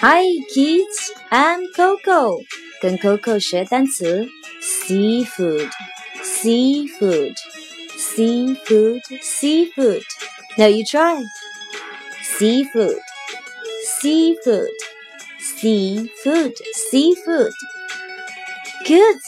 Hi, kids. I'm Coco. 跟 Coco 学单词 seafood, seafood, seafood, seafood. Now you try. Seafood, seafood, seafood, seafood. Good.